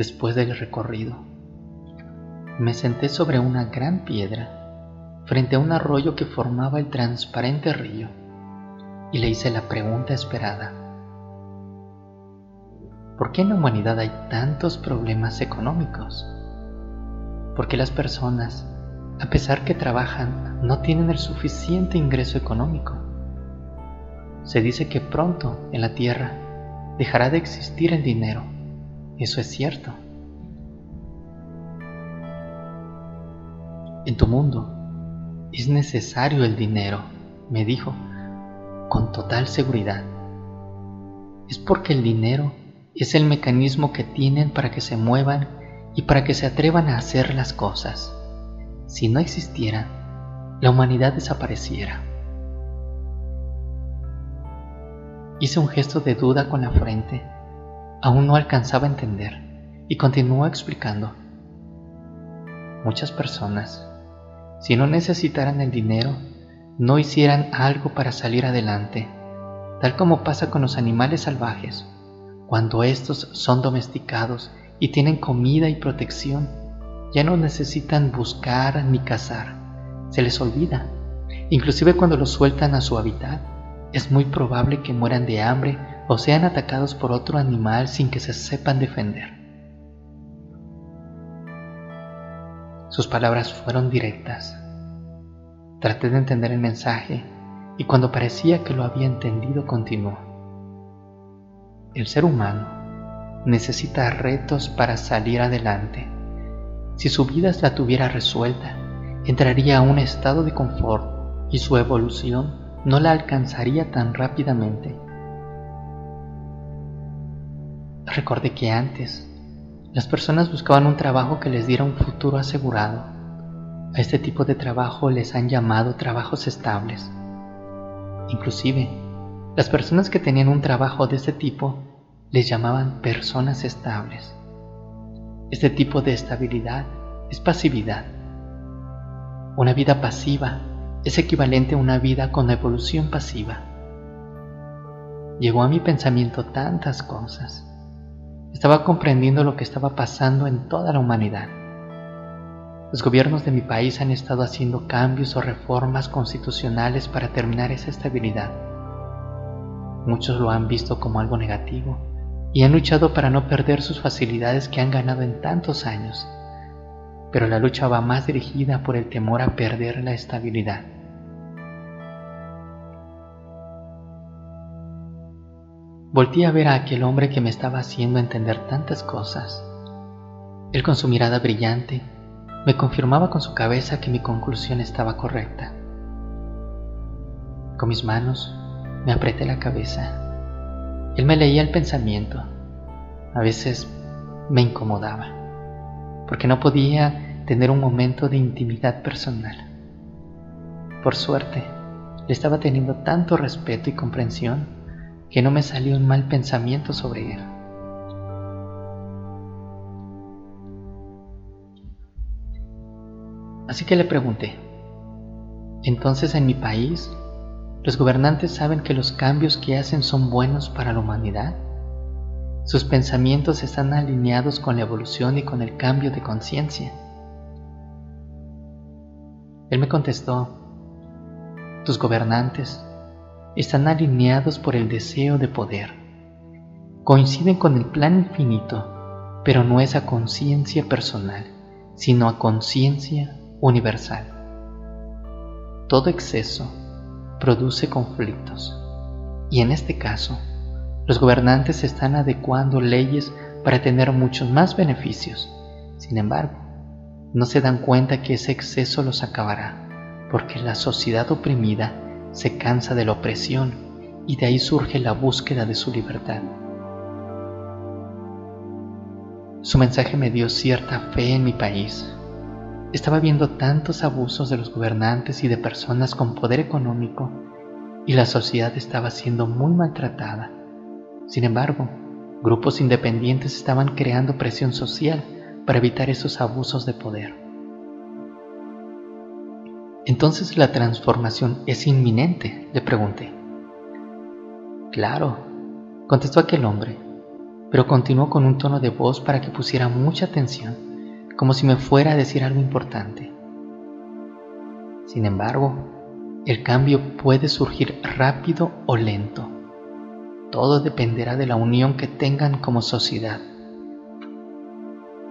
después del recorrido. Me senté sobre una gran piedra frente a un arroyo que formaba el transparente río y le hice la pregunta esperada. ¿Por qué en la humanidad hay tantos problemas económicos? ¿Por qué las personas, a pesar que trabajan, no tienen el suficiente ingreso económico? Se dice que pronto en la Tierra dejará de existir el dinero. Eso es cierto. En tu mundo es necesario el dinero, me dijo, con total seguridad. Es porque el dinero es el mecanismo que tienen para que se muevan y para que se atrevan a hacer las cosas. Si no existiera, la humanidad desapareciera. Hice un gesto de duda con la frente. Aún no alcanzaba a entender y continuó explicando. Muchas personas, si no necesitaran el dinero, no hicieran algo para salir adelante, tal como pasa con los animales salvajes cuando estos son domesticados y tienen comida y protección, ya no necesitan buscar ni cazar. Se les olvida. Inclusive cuando los sueltan a su hábitat, es muy probable que mueran de hambre o sean atacados por otro animal sin que se sepan defender. Sus palabras fueron directas. Traté de entender el mensaje y cuando parecía que lo había entendido continuó. El ser humano necesita retos para salir adelante. Si su vida la tuviera resuelta, entraría a un estado de confort y su evolución no la alcanzaría tan rápidamente. Recordé que antes las personas buscaban un trabajo que les diera un futuro asegurado. A este tipo de trabajo les han llamado trabajos estables. Inclusive, las personas que tenían un trabajo de este tipo les llamaban personas estables. Este tipo de estabilidad es pasividad. Una vida pasiva es equivalente a una vida con evolución pasiva. Llegó a mi pensamiento tantas cosas. Estaba comprendiendo lo que estaba pasando en toda la humanidad. Los gobiernos de mi país han estado haciendo cambios o reformas constitucionales para terminar esa estabilidad. Muchos lo han visto como algo negativo y han luchado para no perder sus facilidades que han ganado en tantos años. Pero la lucha va más dirigida por el temor a perder la estabilidad. Volté a ver a aquel hombre que me estaba haciendo entender tantas cosas. Él con su mirada brillante me confirmaba con su cabeza que mi conclusión estaba correcta. Con mis manos me apreté la cabeza él me leía el pensamiento. A veces me incomodaba, porque no podía tener un momento de intimidad personal. Por suerte, le estaba teniendo tanto respeto y comprensión que no me salió un mal pensamiento sobre él. Así que le pregunté, entonces en mi país ¿Los gobernantes saben que los cambios que hacen son buenos para la humanidad? Sus pensamientos están alineados con la evolución y con el cambio de conciencia. Él me contestó, tus gobernantes están alineados por el deseo de poder. Coinciden con el plan infinito, pero no es a conciencia personal, sino a conciencia universal. Todo exceso produce conflictos. Y en este caso, los gobernantes están adecuando leyes para tener muchos más beneficios. Sin embargo, no se dan cuenta que ese exceso los acabará, porque la sociedad oprimida se cansa de la opresión y de ahí surge la búsqueda de su libertad. Su mensaje me dio cierta fe en mi país, estaba viendo tantos abusos de los gobernantes y de personas con poder económico y la sociedad estaba siendo muy maltratada. Sin embargo, grupos independientes estaban creando presión social para evitar esos abusos de poder. Entonces la transformación es inminente, le pregunté. Claro, contestó aquel hombre. pero continuó con un tono de voz para que pusiera mucha atención, como si me fuera a decir algo importante. Sin embargo, el cambio puede surgir rápido o lento. Todo dependerá de la unión que tengan como sociedad.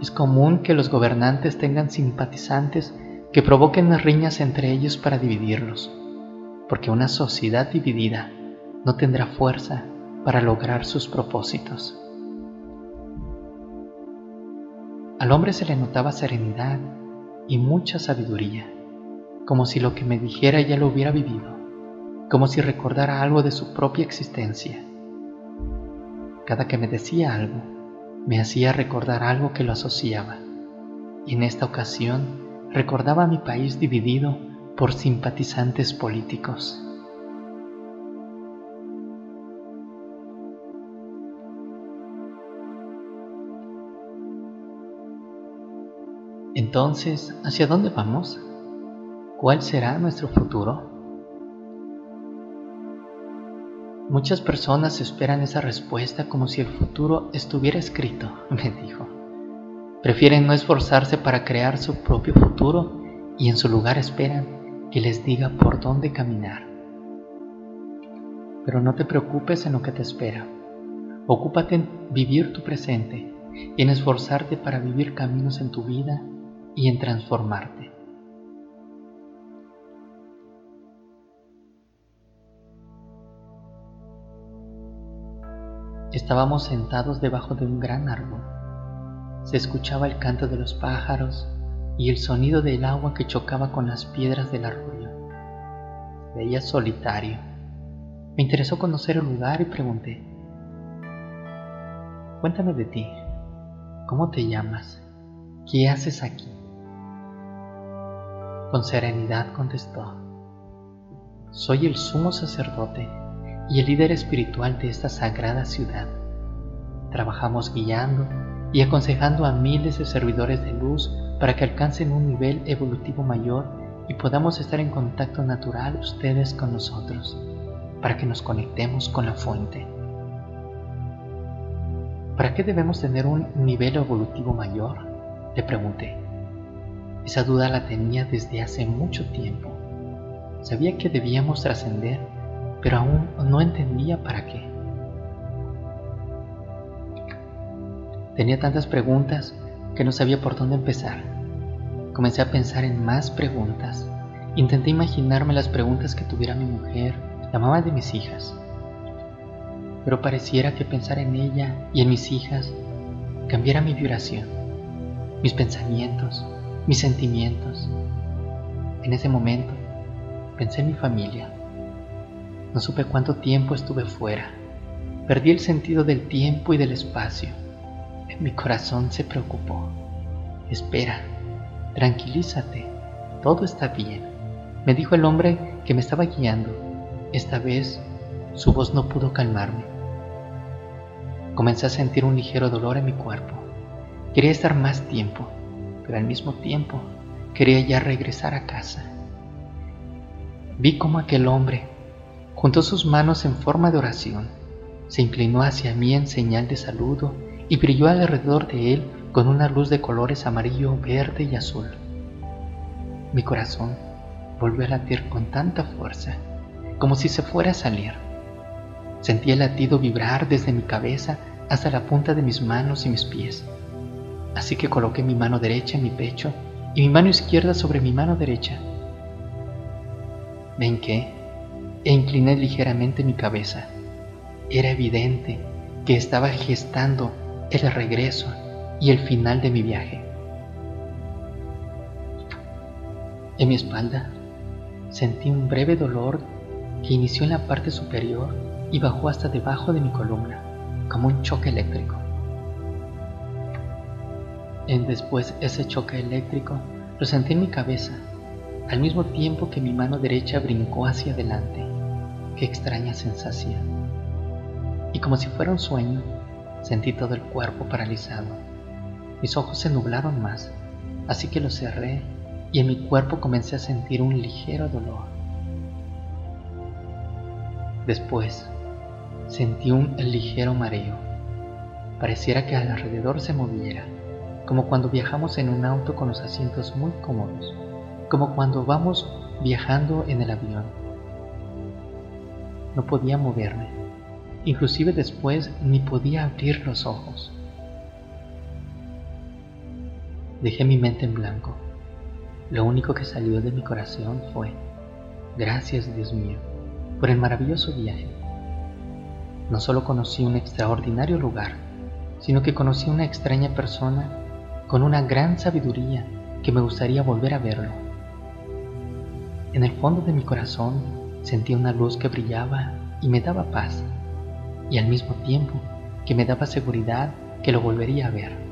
Es común que los gobernantes tengan simpatizantes que provoquen riñas entre ellos para dividirlos, porque una sociedad dividida no tendrá fuerza para lograr sus propósitos. Al hombre se le notaba serenidad y mucha sabiduría, como si lo que me dijera ya lo hubiera vivido, como si recordara algo de su propia existencia. Cada que me decía algo, me hacía recordar algo que lo asociaba, y en esta ocasión recordaba mi país dividido por simpatizantes políticos. Entonces, ¿hacia dónde vamos? ¿Cuál será nuestro futuro? Muchas personas esperan esa respuesta como si el futuro estuviera escrito, me dijo. Prefieren no esforzarse para crear su propio futuro y en su lugar esperan que les diga por dónde caminar. Pero no te preocupes en lo que te espera. Ocúpate en vivir tu presente en esforzarte para vivir caminos en tu vida y en transformarte. Estábamos sentados debajo de un gran árbol. Se escuchaba el canto de los pájaros y el sonido del agua que chocaba con las piedras del arroyo. Veía solitario. Me interesó conocer el lugar y pregunté, Cuéntame de ti. ¿Cómo te llamas? ¿Qué haces aquí? Con serenidad contestó, Soy el sumo sacerdote y el líder espiritual de esta sagrada ciudad. Trabajamos guiando y aconsejando a miles de servidores de luz para que alcancen un nivel evolutivo mayor y podamos estar en contacto natural ustedes con nosotros, para que nos conectemos con la fuente. ¿Para qué debemos tener un nivel evolutivo mayor? Le pregunté. Esa duda la tenía desde hace mucho tiempo. Sabía que debíamos trascender pero aún no entendía para qué. Tenía tantas preguntas que no sabía por dónde empezar. Comencé a pensar en más preguntas. Intenté imaginarme las preguntas que tuviera mi mujer, la mamá de mis hijas. Pero pareciera que pensar en ella y en mis hijas cambiara mi vibración, mis pensamientos, mis sentimientos. En ese momento pensé en mi familia no supe cuánto tiempo estuve fuera. Perdí el sentido del tiempo y del espacio. Mi corazón se preocupó. Espera, tranquilízate, todo está bien, me dijo el hombre que me estaba guiando. Esta vez su voz no pudo calmarme. Comencé a sentir un ligero dolor en mi cuerpo. Quería estar más tiempo, pero al mismo tiempo quería ya regresar a casa. Vi como aquel hombre Juntó sus manos en forma de oración, se inclinó hacia mí en señal de saludo y brilló alrededor de él con una luz de colores amarillo, verde y azul. Mi corazón volvió a latir con tanta fuerza, como si se fuera a salir. Sentí el latido vibrar desde mi cabeza hasta la punta de mis manos y mis pies. Así que coloqué mi mano derecha en mi pecho y mi mano izquierda sobre mi mano derecha. ¿Ven qué? e incliné ligeramente mi cabeza. Era evidente que estaba gestando el regreso y el final de mi viaje. En mi espalda sentí un breve dolor que inició en la parte superior y bajó hasta debajo de mi columna, como un choque eléctrico. En después ese choque eléctrico lo sentí en mi cabeza al mismo tiempo que mi mano derecha brincó hacia adelante. Qué extraña sensación. Y como si fuera un sueño, sentí todo el cuerpo paralizado. Mis ojos se nublaron más, así que los cerré y en mi cuerpo comencé a sentir un ligero dolor. Después, sentí un ligero mareo. Pareciera que alrededor se moviera, como cuando viajamos en un auto con los asientos muy cómodos, como cuando vamos viajando en el avión. No podía moverme, inclusive después ni podía abrir los ojos. Dejé mi mente en blanco. Lo único que salió de mi corazón fue, gracias Dios mío, por el maravilloso viaje. No solo conocí un extraordinario lugar, sino que conocí una extraña persona con una gran sabiduría que me gustaría volver a verlo. En el fondo de mi corazón sentía una luz que brillaba y me daba paz, y al mismo tiempo que me daba seguridad que lo volvería a ver.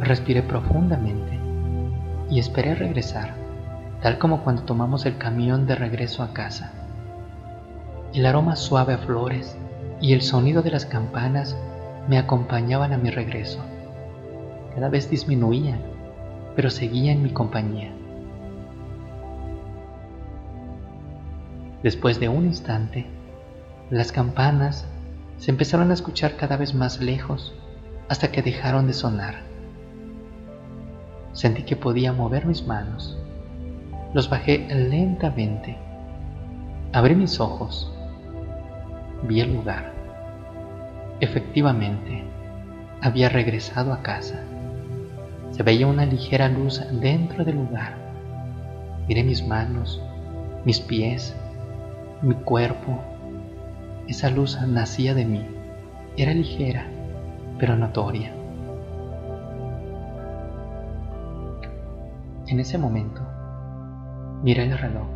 Respiré profundamente y esperé regresar, tal como cuando tomamos el camión de regreso a casa. El aroma suave a flores y el sonido de las campanas me acompañaban a mi regreso. Cada vez disminuían, pero seguía en mi compañía. Después de un instante, las campanas se empezaron a escuchar cada vez más lejos hasta que dejaron de sonar. Sentí que podía mover mis manos. Los bajé lentamente. Abrí mis ojos. Vi el lugar. Efectivamente, había regresado a casa. Se veía una ligera luz dentro del lugar. Miré mis manos, mis pies, mi cuerpo. Esa luz nacía de mí. Era ligera, pero notoria. En ese momento, miré el reloj.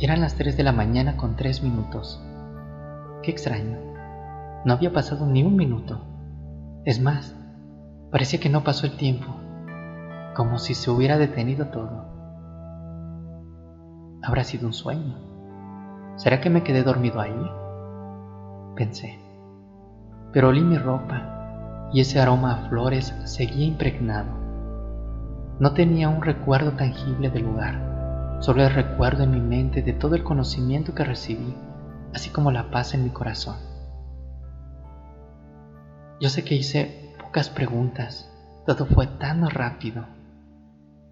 Eran las 3 de la mañana con 3 minutos. Qué extraño. No había pasado ni un minuto. Es más, parecía que no pasó el tiempo, como si se hubiera detenido todo. ¿Habrá sido un sueño? ¿Será que me quedé dormido ahí? Pensé. Pero olí mi ropa y ese aroma a flores seguía impregnado. No tenía un recuerdo tangible del lugar, solo el recuerdo en mi mente de todo el conocimiento que recibí, así como la paz en mi corazón. Yo sé que hice pocas preguntas, todo fue tan rápido,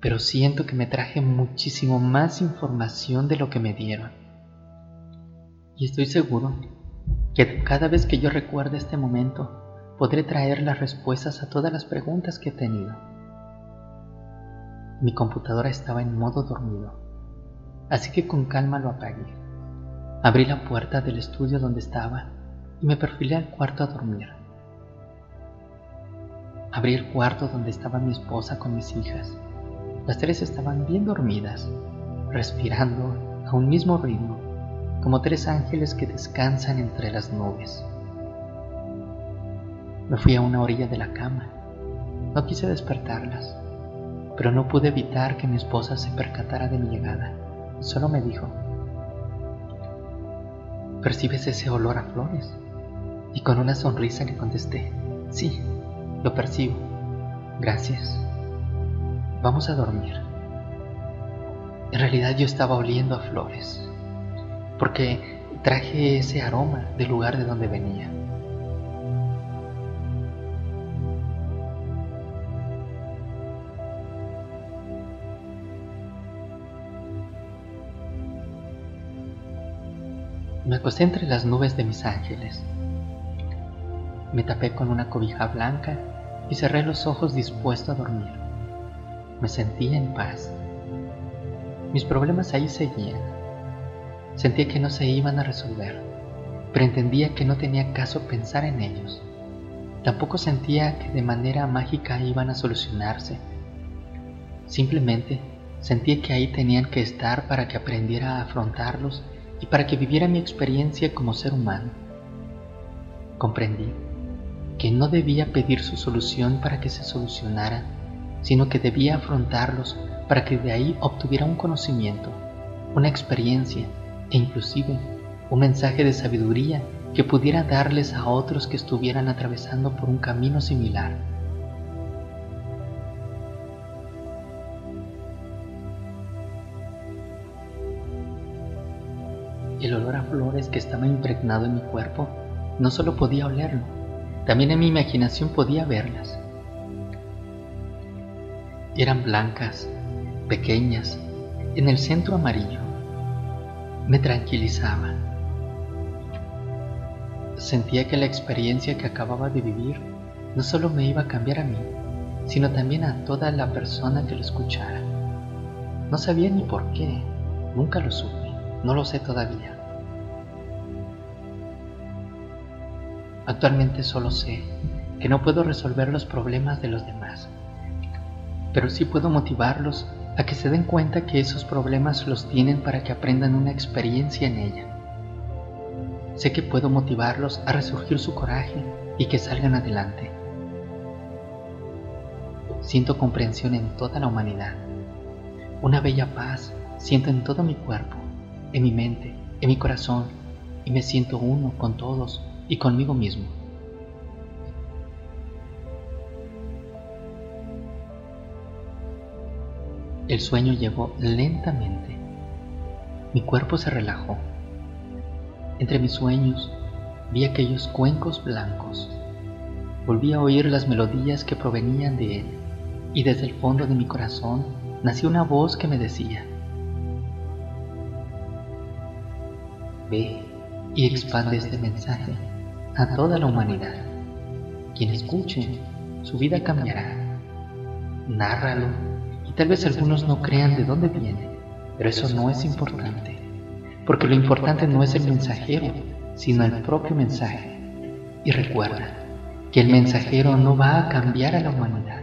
pero siento que me traje muchísimo más información de lo que me dieron. Y estoy seguro que cada vez que yo recuerde este momento, podré traer las respuestas a todas las preguntas que he tenido. Mi computadora estaba en modo dormido, así que con calma lo apagué. Abrí la puerta del estudio donde estaba y me perfilé al cuarto a dormir. Abrí el cuarto donde estaba mi esposa con mis hijas. Las tres estaban bien dormidas, respirando a un mismo ritmo, como tres ángeles que descansan entre las nubes. Me fui a una orilla de la cama. No quise despertarlas pero no pude evitar que mi esposa se percatara de mi llegada. Solo me dijo, ¿percibes ese olor a flores? Y con una sonrisa le contesté, sí, lo percibo. Gracias. Vamos a dormir. En realidad yo estaba oliendo a flores, porque traje ese aroma del lugar de donde venía. Me acosté entre las nubes de mis ángeles. Me tapé con una cobija blanca y cerré los ojos dispuesto a dormir. Me sentía en paz. Mis problemas ahí seguían. Sentía que no se iban a resolver, pero entendía que no tenía caso pensar en ellos. Tampoco sentía que de manera mágica iban a solucionarse. Simplemente sentía que ahí tenían que estar para que aprendiera a afrontarlos y para que viviera mi experiencia como ser humano. Comprendí que no debía pedir su solución para que se solucionara, sino que debía afrontarlos para que de ahí obtuviera un conocimiento, una experiencia e inclusive un mensaje de sabiduría que pudiera darles a otros que estuvieran atravesando por un camino similar. El olor a flores que estaba impregnado en mi cuerpo no solo podía olerlo, también en mi imaginación podía verlas. Eran blancas, pequeñas, en el centro amarillo. Me tranquilizaba. Sentía que la experiencia que acababa de vivir no solo me iba a cambiar a mí, sino también a toda la persona que lo escuchara. No sabía ni por qué, nunca lo supe, no lo sé todavía. Actualmente solo sé que no puedo resolver los problemas de los demás, pero sí puedo motivarlos a que se den cuenta que esos problemas los tienen para que aprendan una experiencia en ella. Sé que puedo motivarlos a resurgir su coraje y que salgan adelante. Siento comprensión en toda la humanidad. Una bella paz siento en todo mi cuerpo, en mi mente, en mi corazón, y me siento uno con todos y conmigo mismo. El sueño llegó lentamente. Mi cuerpo se relajó. Entre mis sueños vi aquellos cuencos blancos. Volví a oír las melodías que provenían de él y desde el fondo de mi corazón nació una voz que me decía, Ve y expande este mensaje a toda la humanidad. Quien escuche, su vida cambiará. Nárralo y tal vez algunos no crean de dónde viene, pero eso no es importante, porque lo importante no es el mensajero, sino el propio mensaje. Y recuerda que el mensajero no va a cambiar a la humanidad,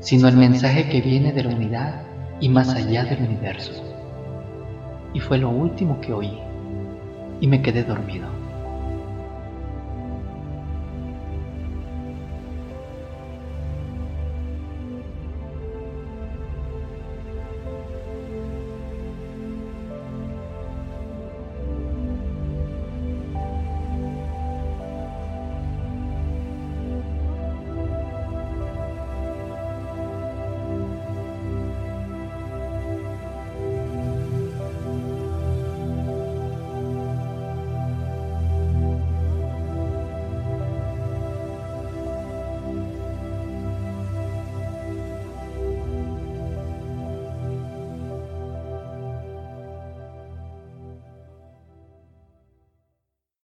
sino el mensaje que viene de la unidad y más allá del universo. Y fue lo último que oí, y me quedé dormido.